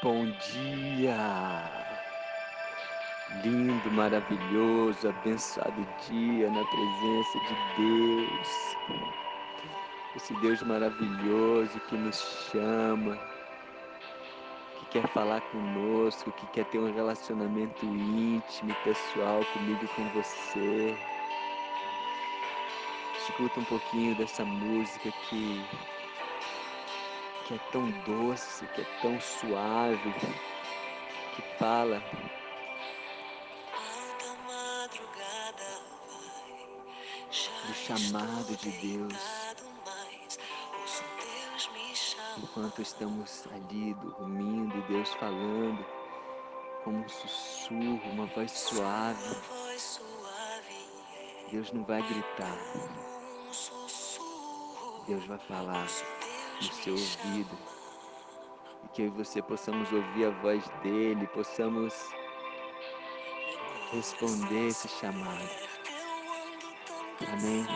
Bom dia! Lindo, maravilhoso, abençoado dia na presença de Deus. Esse Deus maravilhoso que nos chama, que quer falar conosco, que quer ter um relacionamento íntimo pessoal comigo e com você. Escuta um pouquinho dessa música que que é tão doce, que é tão suave, que fala. Do chamado de Deus. Enquanto estamos ali dormindo, Deus falando como um sussurro, uma voz suave. Deus não vai gritar. Deus vai falar no seu ouvido. E que eu e você possamos ouvir a voz dele, possamos responder esse chamado. Amém?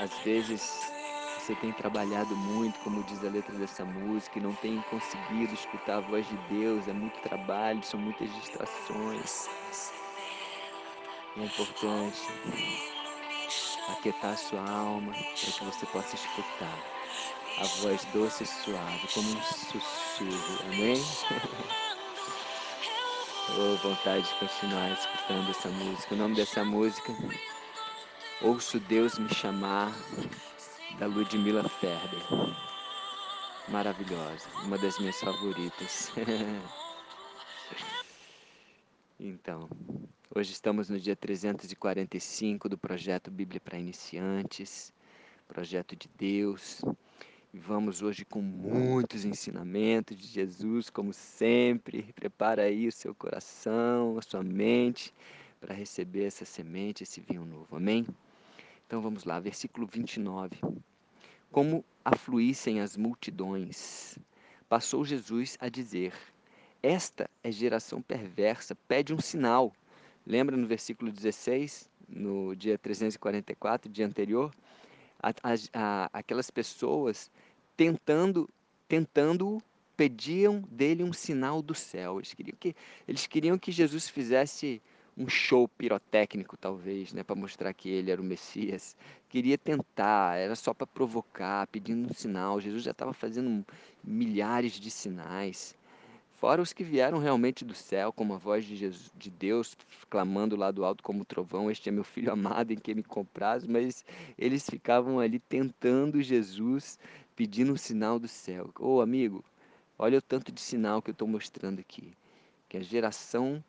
Às vezes você tem trabalhado muito, como diz a letra dessa música, e não tem conseguido escutar a voz de Deus, é muito trabalho, são muitas distrações. É importante aquietar sua alma para que você possa escutar a voz doce e suave, como um sussurro. Amém? oh, vontade de continuar escutando essa música. O nome dessa música, Ouço Deus Me Chamar, da Ludmilla Ferber. Maravilhosa, uma das minhas favoritas. então, hoje estamos no dia 345 do projeto Bíblia para Iniciantes, projeto de Deus. E vamos hoje com muitos ensinamentos de Jesus, como sempre. Prepara aí o seu coração, a sua mente, para receber essa semente, esse vinho novo. Amém? Então vamos lá, versículo 29. Como afluíssem as multidões, passou Jesus a dizer: Esta é geração perversa, pede um sinal. Lembra no versículo 16, no dia 344, dia anterior? A, a, a, aquelas pessoas tentando, tentando pediam dele um sinal do céu. Eles queriam que, eles queriam que Jesus fizesse um show pirotécnico, talvez, né, para mostrar que ele era o Messias. Queria tentar, era só para provocar, pedindo um sinal. Jesus já estava fazendo milhares de sinais. Fora os que vieram realmente do céu, como a voz de, Jesus, de Deus clamando lá do alto como trovão: Este é meu filho amado em quem me compraz. Mas eles ficavam ali tentando Jesus, pedindo um sinal do céu. Ô oh, amigo, olha o tanto de sinal que eu estou mostrando aqui. Que a geração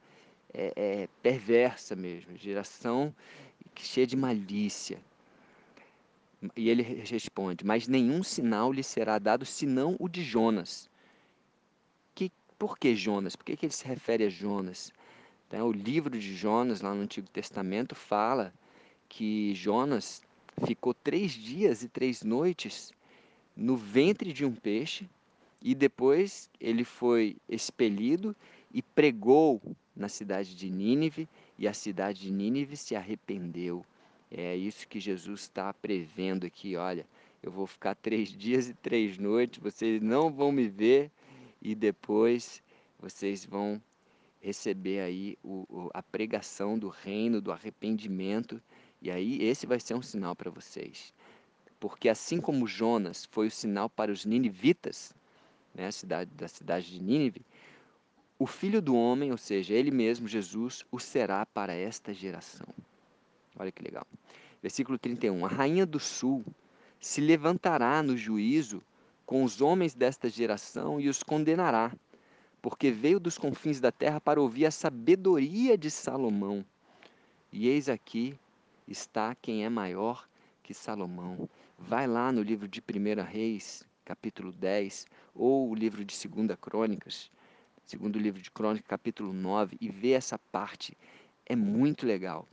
é, é perversa mesmo, geração cheia de malícia. E ele responde: Mas nenhum sinal lhe será dado senão o de Jonas. Por que Jonas? Por que, que ele se refere a Jonas? Então, o livro de Jonas, lá no Antigo Testamento, fala que Jonas ficou três dias e três noites no ventre de um peixe e depois ele foi expelido e pregou na cidade de Nínive e a cidade de Nínive se arrependeu. É isso que Jesus está prevendo aqui. Olha, eu vou ficar três dias e três noites, vocês não vão me ver e depois vocês vão receber aí o, o, a pregação do reino, do arrependimento, e aí esse vai ser um sinal para vocês. Porque assim como Jonas foi o sinal para os ninivitas, né, a cidade, da cidade de Nínive, o filho do homem, ou seja, ele mesmo, Jesus, o será para esta geração. Olha que legal. Versículo 31. A rainha do sul se levantará no juízo com os homens desta geração e os condenará, porque veio dos confins da terra para ouvir a sabedoria de Salomão. E eis aqui está quem é maior que Salomão. Vai lá no livro de 1 Reis, capítulo 10, ou o livro de 2 Crônicas, segundo livro de Crônicas, capítulo 9, e vê essa parte. É muito legal.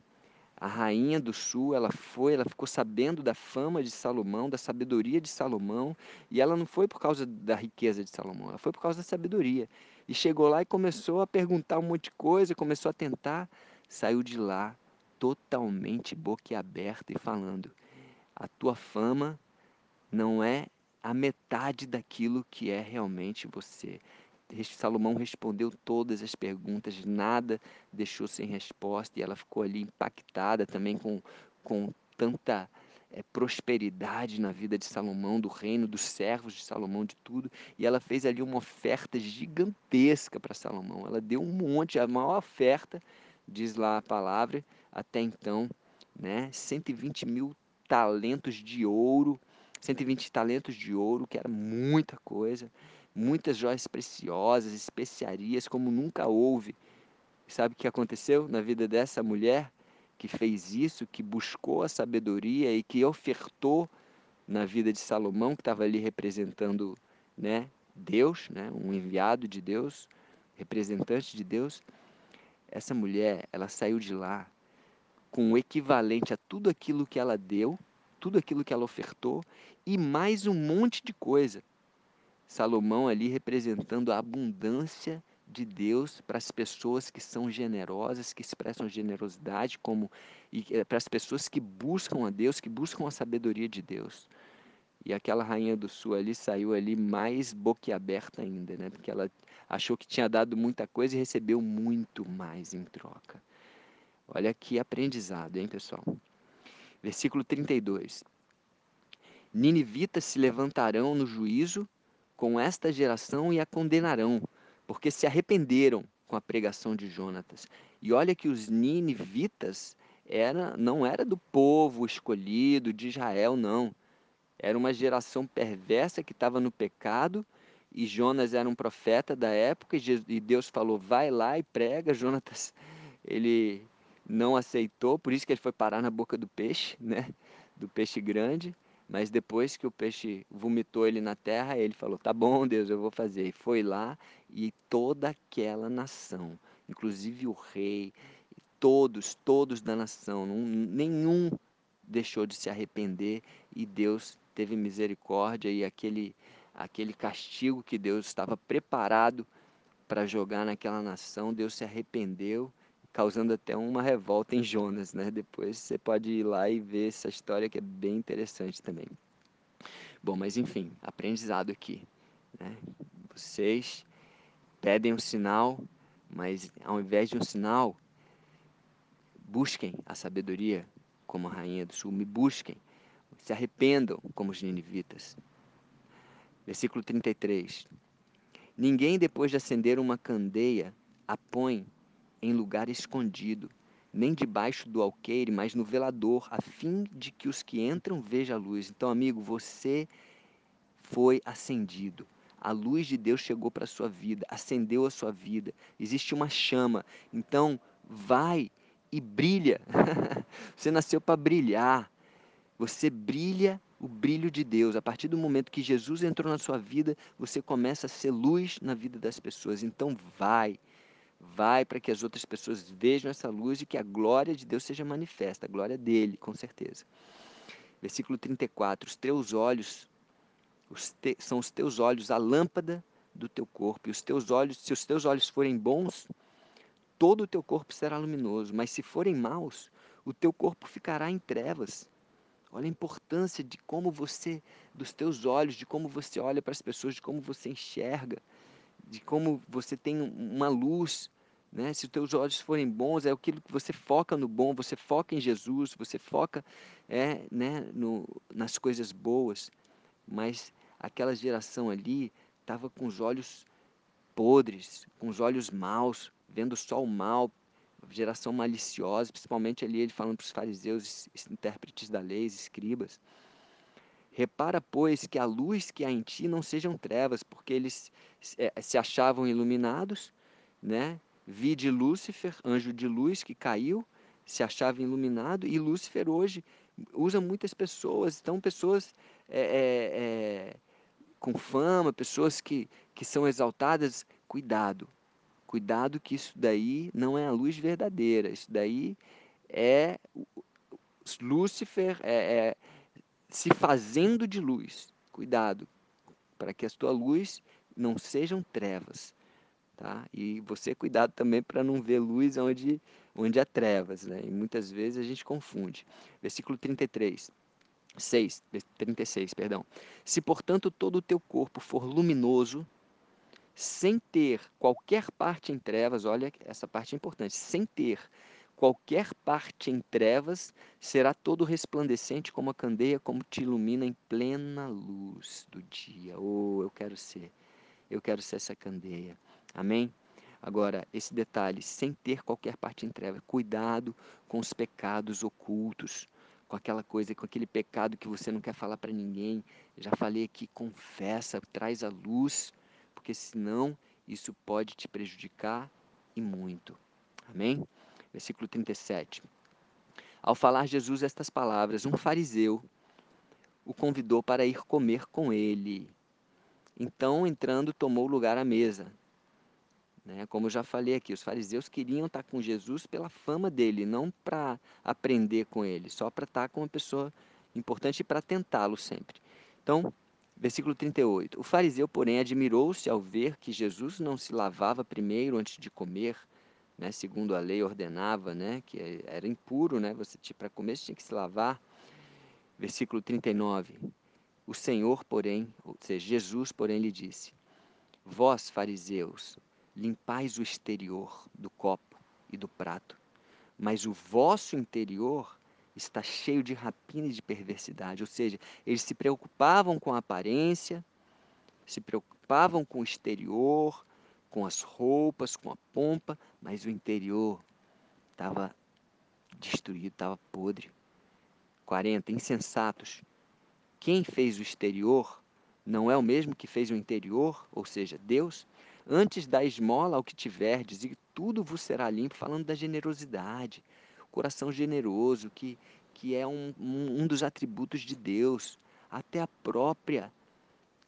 A rainha do sul, ela foi, ela ficou sabendo da fama de Salomão, da sabedoria de Salomão, e ela não foi por causa da riqueza de Salomão, ela foi por causa da sabedoria. E chegou lá e começou a perguntar um monte de coisa, começou a tentar, saiu de lá totalmente boquiaberta e falando: "A tua fama não é a metade daquilo que é realmente você. Salomão respondeu todas as perguntas, nada deixou sem resposta e ela ficou ali impactada também com, com tanta é, prosperidade na vida de Salomão, do reino, dos servos de Salomão, de tudo. E ela fez ali uma oferta gigantesca para Salomão. Ela deu um monte, a maior oferta, diz lá a palavra, até então, né? 120 mil talentos de ouro, 120 talentos de ouro, que era muita coisa muitas joias preciosas, especiarias como nunca houve. Sabe o que aconteceu na vida dessa mulher que fez isso, que buscou a sabedoria e que ofertou na vida de Salomão, que estava ali representando, né, Deus, né, um enviado de Deus, representante de Deus. Essa mulher, ela saiu de lá com o equivalente a tudo aquilo que ela deu, tudo aquilo que ela ofertou e mais um monte de coisa. Salomão ali representando a abundância de Deus para as pessoas que são generosas, que expressam generosidade, como e eh, para as pessoas que buscam a Deus, que buscam a sabedoria de Deus. E aquela rainha do sul ali saiu ali mais boquiaberta ainda, né? Porque ela achou que tinha dado muita coisa e recebeu muito mais em troca. Olha que aprendizado, hein, pessoal? Versículo 32. Ninivitas se levantarão no juízo com esta geração e a condenarão, porque se arrependeram com a pregação de Jonatas. E olha que os ninivitas era, não era do povo escolhido de Israel, não. Era uma geração perversa que estava no pecado, e Jonas era um profeta da época, e Deus falou, vai lá e prega. Jonatas, ele não aceitou, por isso que ele foi parar na boca do peixe, né? do peixe grande. Mas depois que o peixe vomitou ele na terra, ele falou: Tá bom, Deus, eu vou fazer. E foi lá e toda aquela nação, inclusive o rei, todos, todos da nação, nenhum deixou de se arrepender e Deus teve misericórdia e aquele, aquele castigo que Deus estava preparado para jogar naquela nação, Deus se arrependeu, causando até uma revolta em Jonas, né? Depois você pode ir lá e ver essa história que é bem interessante também. Bom, mas enfim, aprendizado aqui, né? Vocês pedem um sinal, mas ao invés de um sinal, busquem a sabedoria como a rainha do sul, me busquem, se arrependam como os ninivitas. Versículo 33. Ninguém, depois de acender uma candeia, a põe em lugar escondido, nem debaixo do alqueire, mas no velador, a fim de que os que entram vejam a luz. Então, amigo, você foi acendido. A luz de Deus chegou para a sua vida, acendeu a sua vida. Existe uma chama. Então, vai e brilha. você nasceu para brilhar. Você brilha o brilho de Deus. A partir do momento que Jesus entrou na sua vida, você começa a ser luz na vida das pessoas. Então, vai vai para que as outras pessoas vejam essa luz e que a glória de Deus seja manifesta, a glória dele, com certeza. Versículo 34: Os teus olhos os te, são os teus olhos a lâmpada do teu corpo, e os teus olhos, se os teus olhos forem bons, todo o teu corpo será luminoso, mas se forem maus, o teu corpo ficará em trevas. Olha a importância de como você, dos teus olhos, de como você olha para as pessoas, de como você enxerga de como você tem uma luz, né? Se os teus olhos forem bons, é aquilo que você foca no bom, você foca em Jesus, você foca é, né, no, nas coisas boas. Mas aquela geração ali estava com os olhos podres, com os olhos maus, vendo só o mal, geração maliciosa, principalmente ali ele falando para os fariseus, intérpretes da lei, escribas. Repara, pois, que a luz que há em ti não sejam trevas, porque eles é, se achavam iluminados, né? Vi de Lúcifer, anjo de luz que caiu, se achava iluminado, e Lúcifer hoje usa muitas pessoas, então pessoas é, é, é, com fama, pessoas que, que são exaltadas, cuidado, cuidado que isso daí não é a luz verdadeira, isso daí é Lúcifer, é, é se fazendo de luz. Cuidado, para que a tua luz não sejam trevas. Tá? E você cuidado também para não ver luz onde, onde há trevas. Né? E muitas vezes a gente confunde. Versículo 33. 6, 36, perdão. Se, portanto, todo o teu corpo for luminoso, sem ter qualquer parte em trevas, olha, essa parte é importante, sem ter qualquer parte em trevas, será todo resplandecente como a candeia, como te ilumina em plena luz do dia. Oh, eu quero ser, eu quero ser essa candeia. Amém? Agora, esse detalhe, sem ter qualquer parte em trevas, cuidado com os pecados ocultos, com aquela coisa, com aquele pecado que você não quer falar para ninguém. Já falei aqui, confessa, traz a luz porque senão isso pode te prejudicar e muito. Amém? Versículo 37. Ao falar Jesus estas palavras, um fariseu o convidou para ir comer com ele. Então, entrando, tomou lugar à mesa. Né? Como eu já falei aqui, os fariseus queriam estar com Jesus pela fama dele, não para aprender com ele, só para estar com uma pessoa importante e para tentá-lo sempre. Então, Versículo 38. O fariseu, porém, admirou-se ao ver que Jesus não se lavava primeiro antes de comer, né, segundo a lei ordenava, né, que era impuro, né, você para comer você tinha que se lavar. Versículo 39. O Senhor, porém, ou seja, Jesus, porém, lhe disse: Vós, fariseus, limpais o exterior do copo e do prato, mas o vosso interior está cheio de rapina e de perversidade. Ou seja, eles se preocupavam com a aparência, se preocupavam com o exterior, com as roupas, com a pompa, mas o interior estava destruído, estava podre. 40. Insensatos. Quem fez o exterior não é o mesmo que fez o interior, ou seja, Deus? Antes da esmola ao que tiverdes, e tudo vos será limpo, falando da generosidade, coração generoso, que, que é um, um, um dos atributos de Deus. Até a própria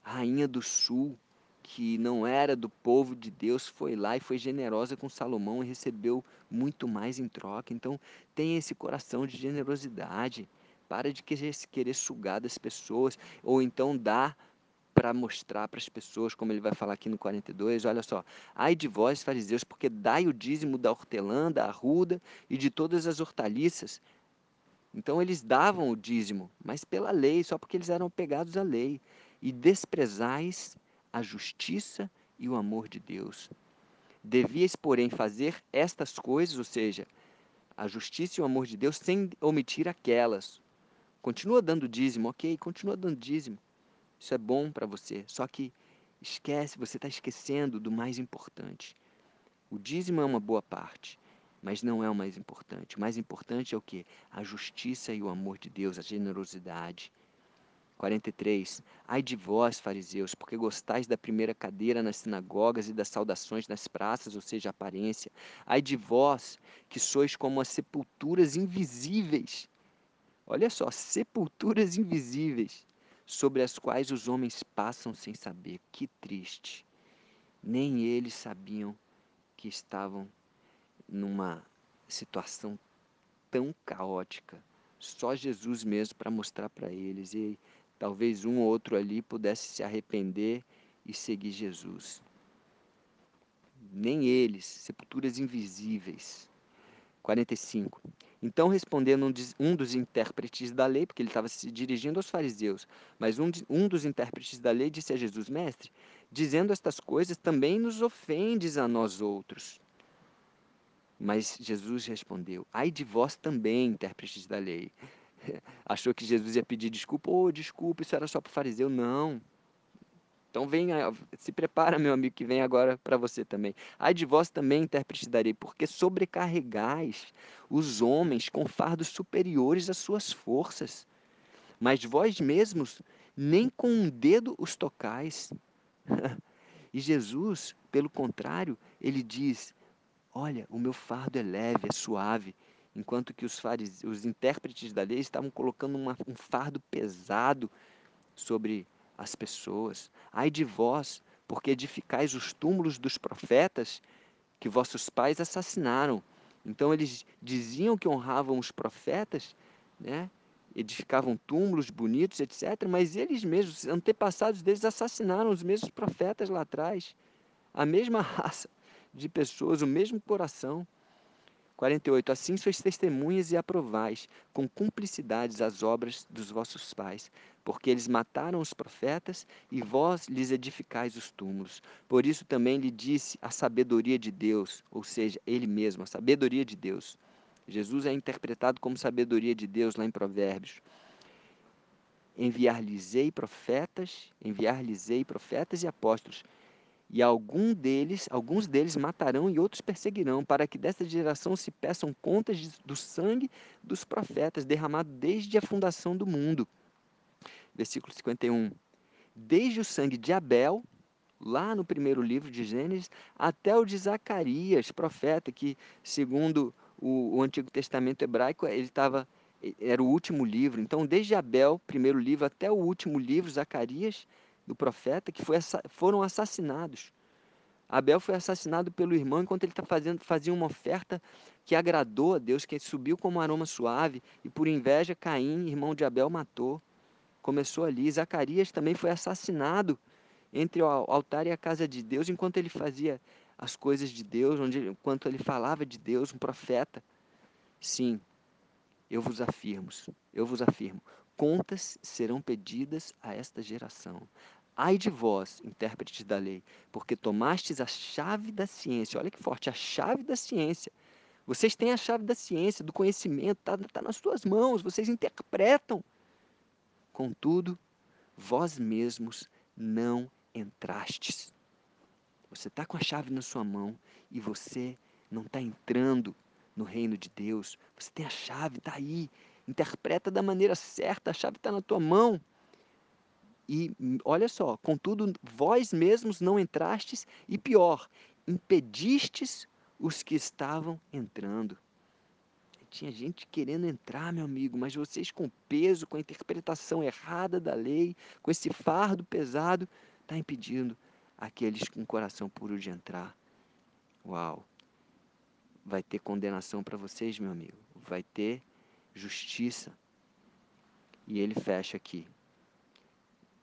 rainha do sul, que não era do povo de Deus, foi lá e foi generosa com Salomão e recebeu muito mais em troca. Então, tem esse coração de generosidade. Para de querer, sugar das pessoas, ou então dar para mostrar para as pessoas, como ele vai falar aqui no 42, olha só, ai de vós, fariseus, porque dai o dízimo da hortelã, da arruda e de todas as hortaliças. Então eles davam o dízimo, mas pela lei, só porque eles eram pegados à lei. E desprezais a justiça e o amor de Deus. Devias, porém, fazer estas coisas, ou seja, a justiça e o amor de Deus, sem omitir aquelas. Continua dando dízimo, ok, continua dando dízimo. Isso é bom para você. Só que esquece, você está esquecendo do mais importante. O dízimo é uma boa parte, mas não é o mais importante. O mais importante é o que? A justiça e o amor de Deus, a generosidade. 43. Ai de vós, fariseus, porque gostais da primeira cadeira nas sinagogas e das saudações nas praças, ou seja, aparência. Ai de vós, que sois como as sepulturas invisíveis. Olha só, sepulturas invisíveis sobre as quais os homens passam sem saber. Que triste. Nem eles sabiam que estavam numa situação tão caótica. Só Jesus mesmo para mostrar para eles. E talvez um ou outro ali pudesse se arrepender e seguir Jesus. Nem eles, sepulturas invisíveis. 45. Então, respondendo um dos intérpretes da lei, porque ele estava se dirigindo aos fariseus, mas um, um dos intérpretes da lei disse a Jesus: Mestre, dizendo estas coisas, também nos ofendes a nós outros. Mas Jesus respondeu: Ai de vós também, intérpretes da lei. Achou que Jesus ia pedir desculpa? Oh, desculpa, isso era só para o fariseu. Não, então vem, se prepara, meu amigo, que vem agora para você também. Ai de vós também interpretarei, porque sobrecarregais os homens com fardos superiores às suas forças, mas vós mesmos nem com um dedo os tocais. e Jesus, pelo contrário, ele diz: Olha, o meu fardo é leve, é suave, enquanto que os, os intérpretes da lei estavam colocando uma, um fardo pesado sobre as pessoas. Ai de vós, porque edificais os túmulos dos profetas que vossos pais assassinaram. Então eles diziam que honravam os profetas, né? edificavam túmulos bonitos, etc. Mas eles mesmos, antepassados deles, assassinaram os mesmos profetas lá atrás. A mesma raça de pessoas, o mesmo coração. 48. Assim sois testemunhas e aprovais, com cumplicidades, as obras dos vossos pais, porque eles mataram os profetas e vós lhes edificais os túmulos. Por isso também lhe disse a sabedoria de Deus, ou seja, ele mesmo, a sabedoria de Deus. Jesus é interpretado como sabedoria de Deus lá em Provérbios. Enviar-lhes-ei profetas, enviar-lhes-ei profetas e apóstolos, e algum deles, alguns deles matarão e outros perseguirão, para que desta geração se peçam contas do sangue dos profetas derramado desde a fundação do mundo. Versículo 51. Desde o sangue de Abel, lá no primeiro livro de Gênesis, até o de Zacarias, profeta, que, segundo o, o Antigo Testamento hebraico, ele estava era o último livro. Então, desde Abel, primeiro livro, até o último livro, Zacarias, do profeta, que foi, foram assassinados. Abel foi assassinado pelo irmão enquanto ele está fazendo fazia uma oferta que agradou a Deus, que subiu como um aroma suave, e por inveja Caim, irmão de Abel, matou. Começou ali. Zacarias também foi assassinado entre o altar e a casa de Deus, enquanto ele fazia as coisas de Deus, onde, enquanto ele falava de Deus, um profeta. Sim, eu vos afirmo, eu vos afirmo, contas serão pedidas a esta geração. Ai de vós, intérpretes da lei, porque tomastes a chave da ciência. Olha que forte, a chave da ciência. Vocês têm a chave da ciência, do conhecimento, está tá nas suas mãos, vocês interpretam. Contudo, vós mesmos não entrastes. Você está com a chave na sua mão e você não está entrando no reino de Deus. Você tem a chave, está aí. Interpreta da maneira certa, a chave está na tua mão. E olha só, contudo, vós mesmos não entrastes, e pior, impedistes os que estavam entrando. Tinha gente querendo entrar, meu amigo, mas vocês com peso, com a interpretação errada da lei, com esse fardo pesado, está impedindo aqueles com coração puro de entrar. Uau! vai ter condenação para vocês, meu amigo. Vai ter justiça. E ele fecha aqui.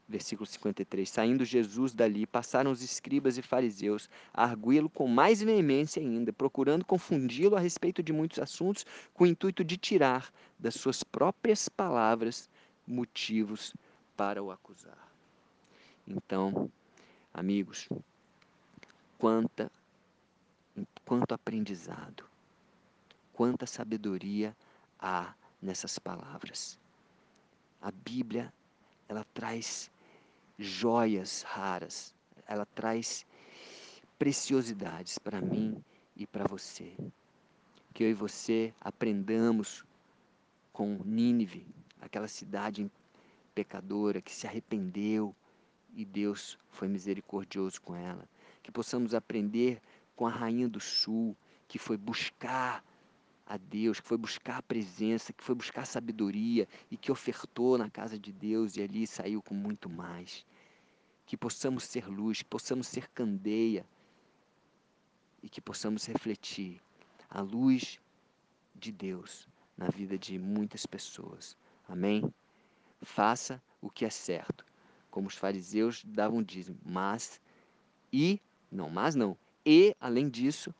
Versículo 53. Saindo Jesus dali, passaram os escribas e fariseus a arguí-lo com mais veemência ainda, procurando confundi-lo a respeito de muitos assuntos, com o intuito de tirar das suas próprias palavras motivos para o acusar. Então, amigos, quanta quanto aprendizado, quanta sabedoria há nessas palavras. A Bíblia, ela traz joias raras, ela traz preciosidades para mim e para você. Que eu e você aprendamos com Nínive, aquela cidade pecadora que se arrependeu e Deus foi misericordioso com ela. Que possamos aprender com a rainha do sul, que foi buscar a Deus, que foi buscar a presença, que foi buscar sabedoria e que ofertou na casa de Deus e ali saiu com muito mais. Que possamos ser luz, que possamos ser candeia e que possamos refletir a luz de Deus na vida de muitas pessoas. Amém? Faça o que é certo, como os fariseus davam dízimo, mas e não, mas não, e, além disso,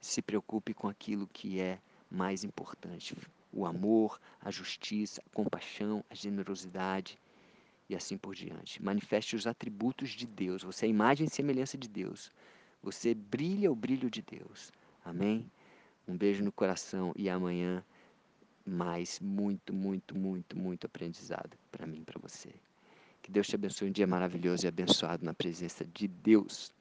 se preocupe com aquilo que é mais importante: o amor, a justiça, a compaixão, a generosidade e assim por diante. Manifeste os atributos de Deus. Você é a imagem e semelhança de Deus. Você brilha o brilho de Deus. Amém? Um beijo no coração e amanhã mais muito, muito, muito, muito aprendizado para mim, para você. Que Deus te abençoe um dia maravilhoso e abençoado na presença de Deus.